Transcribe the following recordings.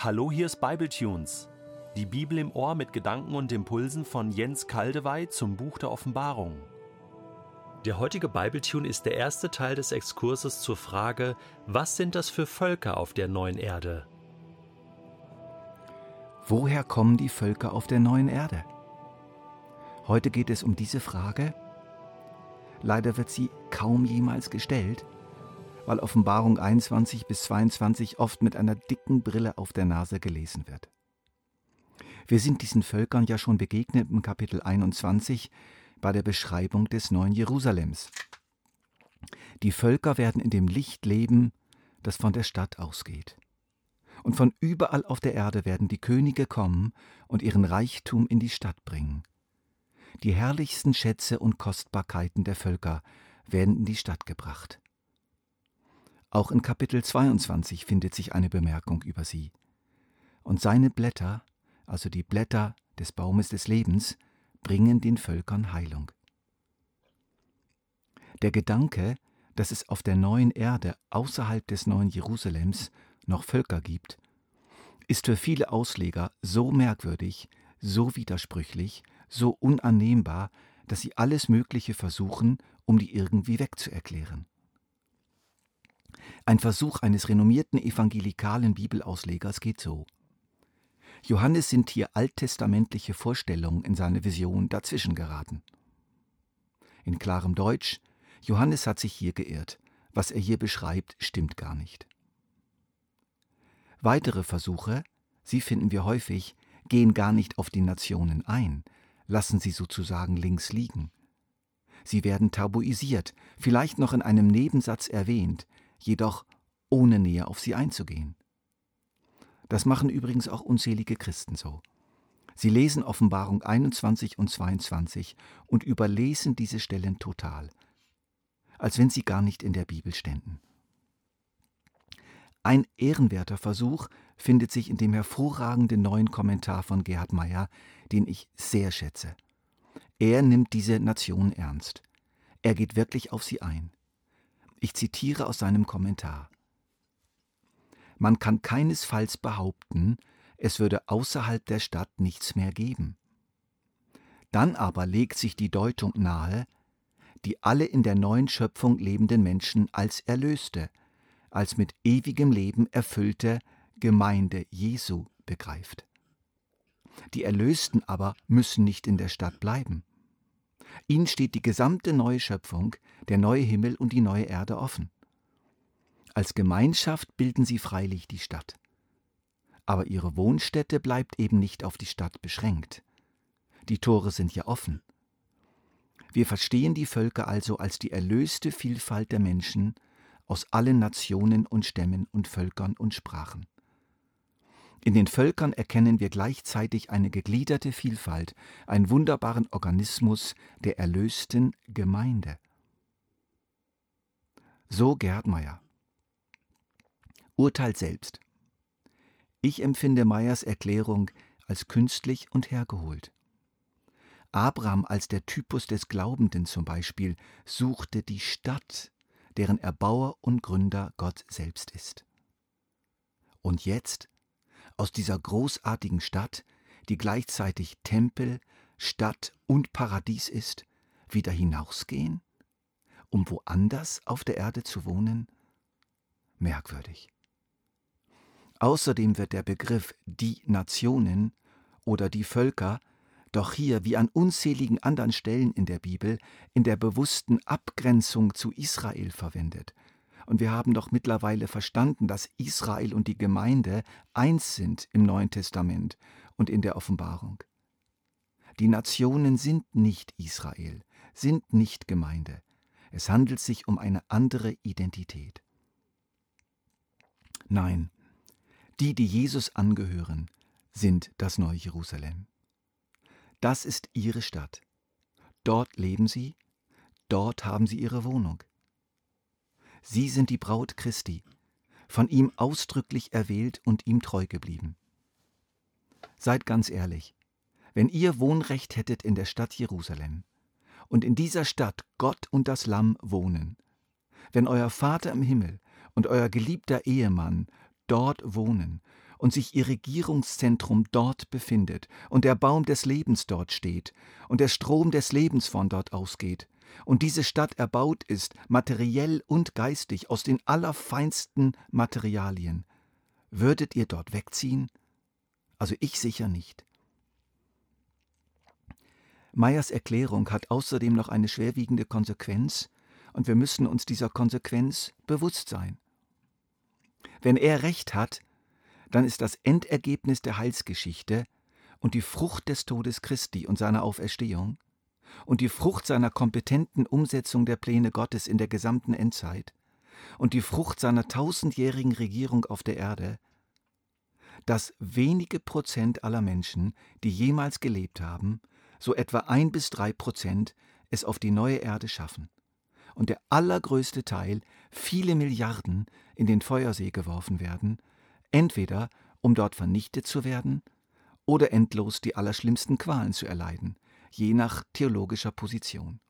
Hallo, hier ist Bibletunes. Die Bibel im Ohr mit Gedanken und Impulsen von Jens Kaldewey zum Buch der Offenbarung. Der heutige Bibletune ist der erste Teil des Exkurses zur Frage, was sind das für Völker auf der neuen Erde? Woher kommen die Völker auf der neuen Erde? Heute geht es um diese Frage. Leider wird sie kaum jemals gestellt weil Offenbarung 21 bis 22 oft mit einer dicken Brille auf der Nase gelesen wird. Wir sind diesen Völkern ja schon begegnet im Kapitel 21 bei der Beschreibung des neuen Jerusalems. Die Völker werden in dem Licht leben, das von der Stadt ausgeht. Und von überall auf der Erde werden die Könige kommen und ihren Reichtum in die Stadt bringen. Die herrlichsten Schätze und Kostbarkeiten der Völker werden in die Stadt gebracht. Auch in Kapitel 22 findet sich eine Bemerkung über sie. Und seine Blätter, also die Blätter des Baumes des Lebens, bringen den Völkern Heilung. Der Gedanke, dass es auf der neuen Erde außerhalb des neuen Jerusalems noch Völker gibt, ist für viele Ausleger so merkwürdig, so widersprüchlich, so unannehmbar, dass sie alles Mögliche versuchen, um die irgendwie wegzuerklären. Ein Versuch eines renommierten evangelikalen Bibelauslegers geht so. Johannes sind hier alttestamentliche Vorstellungen in seine Vision dazwischen geraten. In klarem Deutsch, Johannes hat sich hier geirrt. Was er hier beschreibt, stimmt gar nicht. Weitere Versuche, sie finden wir häufig, gehen gar nicht auf die Nationen ein, lassen sie sozusagen links liegen. Sie werden tabuisiert, vielleicht noch in einem Nebensatz erwähnt, jedoch ohne näher auf sie einzugehen. Das machen übrigens auch unzählige Christen so. Sie lesen Offenbarung 21 und 22 und überlesen diese Stellen total, als wenn sie gar nicht in der Bibel ständen. Ein ehrenwerter Versuch findet sich in dem hervorragenden neuen Kommentar von Gerhard Meyer, den ich sehr schätze. Er nimmt diese Nation ernst. Er geht wirklich auf sie ein. Ich zitiere aus seinem Kommentar. Man kann keinesfalls behaupten, es würde außerhalb der Stadt nichts mehr geben. Dann aber legt sich die Deutung nahe, die alle in der neuen Schöpfung lebenden Menschen als Erlöste, als mit ewigem Leben erfüllte Gemeinde Jesu begreift. Die Erlösten aber müssen nicht in der Stadt bleiben. Ihnen steht die gesamte neue Schöpfung, der neue Himmel und die neue Erde offen. Als Gemeinschaft bilden sie freilich die Stadt. Aber ihre Wohnstätte bleibt eben nicht auf die Stadt beschränkt. Die Tore sind ja offen. Wir verstehen die Völker also als die erlöste Vielfalt der Menschen aus allen Nationen und Stämmen und Völkern und Sprachen. In den Völkern erkennen wir gleichzeitig eine gegliederte Vielfalt, einen wunderbaren Organismus der erlösten Gemeinde. So Gerhard Meyer. Urteilt selbst. Ich empfinde Meyers Erklärung als künstlich und hergeholt. Abraham als der Typus des Glaubenden zum Beispiel suchte die Stadt, deren Erbauer und Gründer Gott selbst ist. Und jetzt aus dieser großartigen Stadt, die gleichzeitig Tempel, Stadt und Paradies ist, wieder hinausgehen, um woanders auf der Erde zu wohnen? Merkwürdig. Außerdem wird der Begriff die Nationen oder die Völker doch hier wie an unzähligen anderen Stellen in der Bibel in der bewussten Abgrenzung zu Israel verwendet und wir haben doch mittlerweile verstanden, dass Israel und die Gemeinde eins sind im Neuen Testament und in der Offenbarung. Die Nationen sind nicht Israel, sind nicht Gemeinde. Es handelt sich um eine andere Identität. Nein, die, die Jesus angehören, sind das neue Jerusalem. Das ist ihre Stadt. Dort leben sie, dort haben sie ihre Wohnung. Sie sind die Braut Christi, von ihm ausdrücklich erwählt und ihm treu geblieben. Seid ganz ehrlich, wenn ihr Wohnrecht hättet in der Stadt Jerusalem und in dieser Stadt Gott und das Lamm wohnen, wenn euer Vater im Himmel und euer geliebter Ehemann dort wohnen und sich ihr Regierungszentrum dort befindet und der Baum des Lebens dort steht und der Strom des Lebens von dort ausgeht und diese Stadt erbaut ist, materiell und geistig, aus den allerfeinsten Materialien, würdet ihr dort wegziehen? Also ich sicher nicht. Meyers Erklärung hat außerdem noch eine schwerwiegende Konsequenz, und wir müssen uns dieser Konsequenz bewusst sein. Wenn er recht hat, dann ist das Endergebnis der Heilsgeschichte und die Frucht des Todes Christi und seiner Auferstehung und die Frucht seiner kompetenten Umsetzung der Pläne Gottes in der gesamten Endzeit und die Frucht seiner tausendjährigen Regierung auf der Erde, dass wenige Prozent aller Menschen, die jemals gelebt haben, so etwa ein bis drei Prozent, es auf die neue Erde schaffen. Und der allergrößte Teil, viele Milliarden, in den Feuersee geworfen werden, entweder um dort vernichtet zu werden oder endlos die allerschlimmsten Qualen zu erleiden, je nach theologischer Position.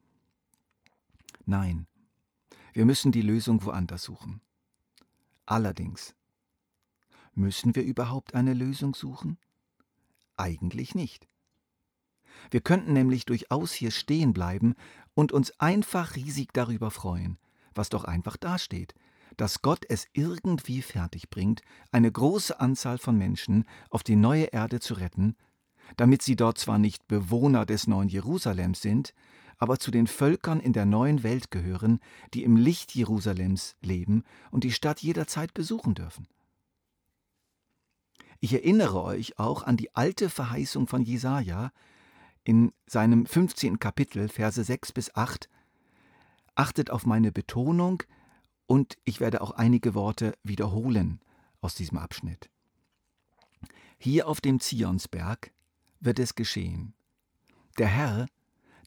Nein, wir müssen die Lösung woanders suchen. Allerdings, müssen wir überhaupt eine Lösung suchen? Eigentlich nicht. Wir könnten nämlich durchaus hier stehen bleiben und uns einfach riesig darüber freuen, was doch einfach dasteht, dass Gott es irgendwie fertig bringt, eine große Anzahl von Menschen auf die neue Erde zu retten, damit sie dort zwar nicht Bewohner des neuen Jerusalems sind, aber zu den Völkern in der neuen Welt gehören, die im Licht Jerusalems leben und die Stadt jederzeit besuchen dürfen. Ich erinnere euch auch an die alte Verheißung von Jesaja in seinem 15. Kapitel, Verse 6 bis 8. Achtet auf meine Betonung und ich werde auch einige Worte wiederholen aus diesem Abschnitt. Hier auf dem Zionsberg wird es geschehen. Der Herr,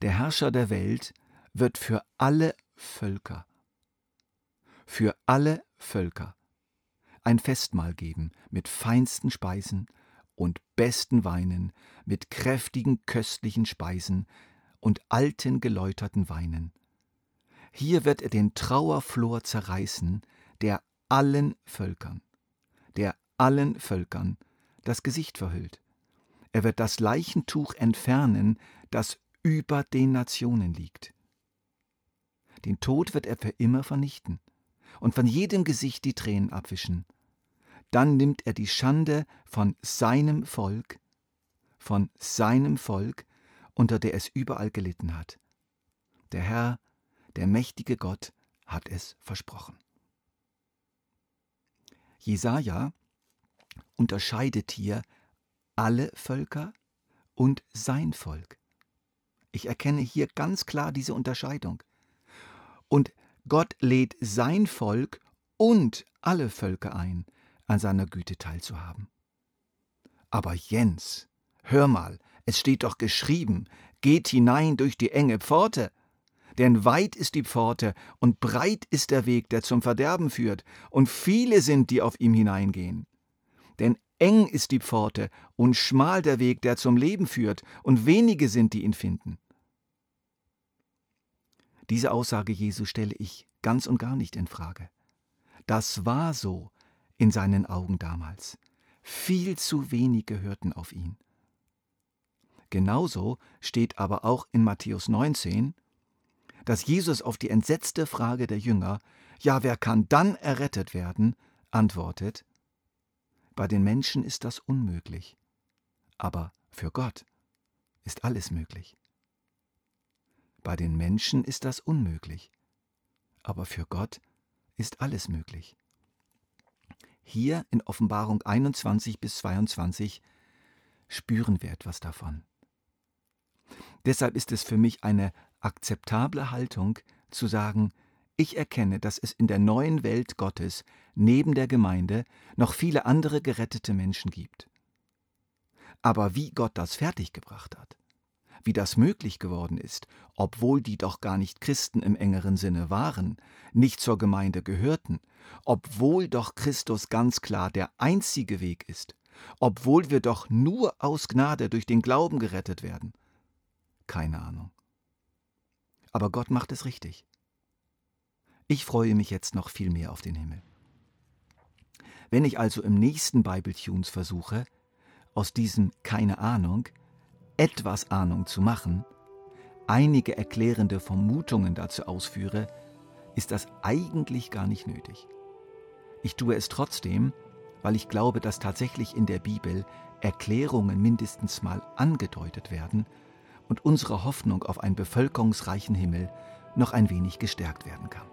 der Herrscher der Welt, wird für alle Völker, für alle Völker ein Festmahl geben mit feinsten Speisen und besten Weinen, mit kräftigen köstlichen Speisen und alten geläuterten Weinen. Hier wird er den Trauerflor zerreißen, der allen Völkern, der allen Völkern das Gesicht verhüllt. Er wird das Leichentuch entfernen, das über den Nationen liegt. Den Tod wird er für immer vernichten und von jedem Gesicht die Tränen abwischen. Dann nimmt er die Schande von seinem Volk, von seinem Volk, unter der es überall gelitten hat. Der Herr, der mächtige Gott, hat es versprochen. Jesaja unterscheidet hier alle Völker und sein Volk. Ich erkenne hier ganz klar diese Unterscheidung. Und Gott lädt sein Volk und alle Völker ein, an seiner Güte teilzuhaben. Aber Jens, hör mal, es steht doch geschrieben, geht hinein durch die enge Pforte. Denn weit ist die Pforte und breit ist der Weg, der zum Verderben führt, und viele sind, die auf ihm hineingehen. Denn eng ist die Pforte und schmal der Weg, der zum Leben führt, und wenige sind, die ihn finden. Diese Aussage Jesu stelle ich ganz und gar nicht in Frage. Das war so in seinen Augen damals. Viel zu wenige hörten auf ihn. Genauso steht aber auch in Matthäus 19, dass Jesus auf die entsetzte Frage der Jünger, ja, wer kann dann errettet werden, antwortet, bei den Menschen ist das unmöglich, aber für Gott ist alles möglich. Bei den Menschen ist das unmöglich, aber für Gott ist alles möglich. Hier in Offenbarung 21 bis 22 spüren wir etwas davon. Deshalb ist es für mich eine akzeptable Haltung zu sagen, ich erkenne, dass es in der neuen Welt Gottes neben der Gemeinde noch viele andere gerettete Menschen gibt. Aber wie Gott das fertiggebracht hat, wie das möglich geworden ist, obwohl die doch gar nicht Christen im engeren Sinne waren, nicht zur Gemeinde gehörten, obwohl doch Christus ganz klar der einzige Weg ist, obwohl wir doch nur aus Gnade durch den Glauben gerettet werden. Keine Ahnung. Aber Gott macht es richtig. Ich freue mich jetzt noch viel mehr auf den Himmel. Wenn ich also im nächsten Bibletunes versuche, aus diesem keine Ahnung etwas Ahnung zu machen, einige erklärende Vermutungen dazu ausführe, ist das eigentlich gar nicht nötig. Ich tue es trotzdem, weil ich glaube, dass tatsächlich in der Bibel Erklärungen mindestens mal angedeutet werden und unsere Hoffnung auf einen bevölkerungsreichen Himmel noch ein wenig gestärkt werden kann.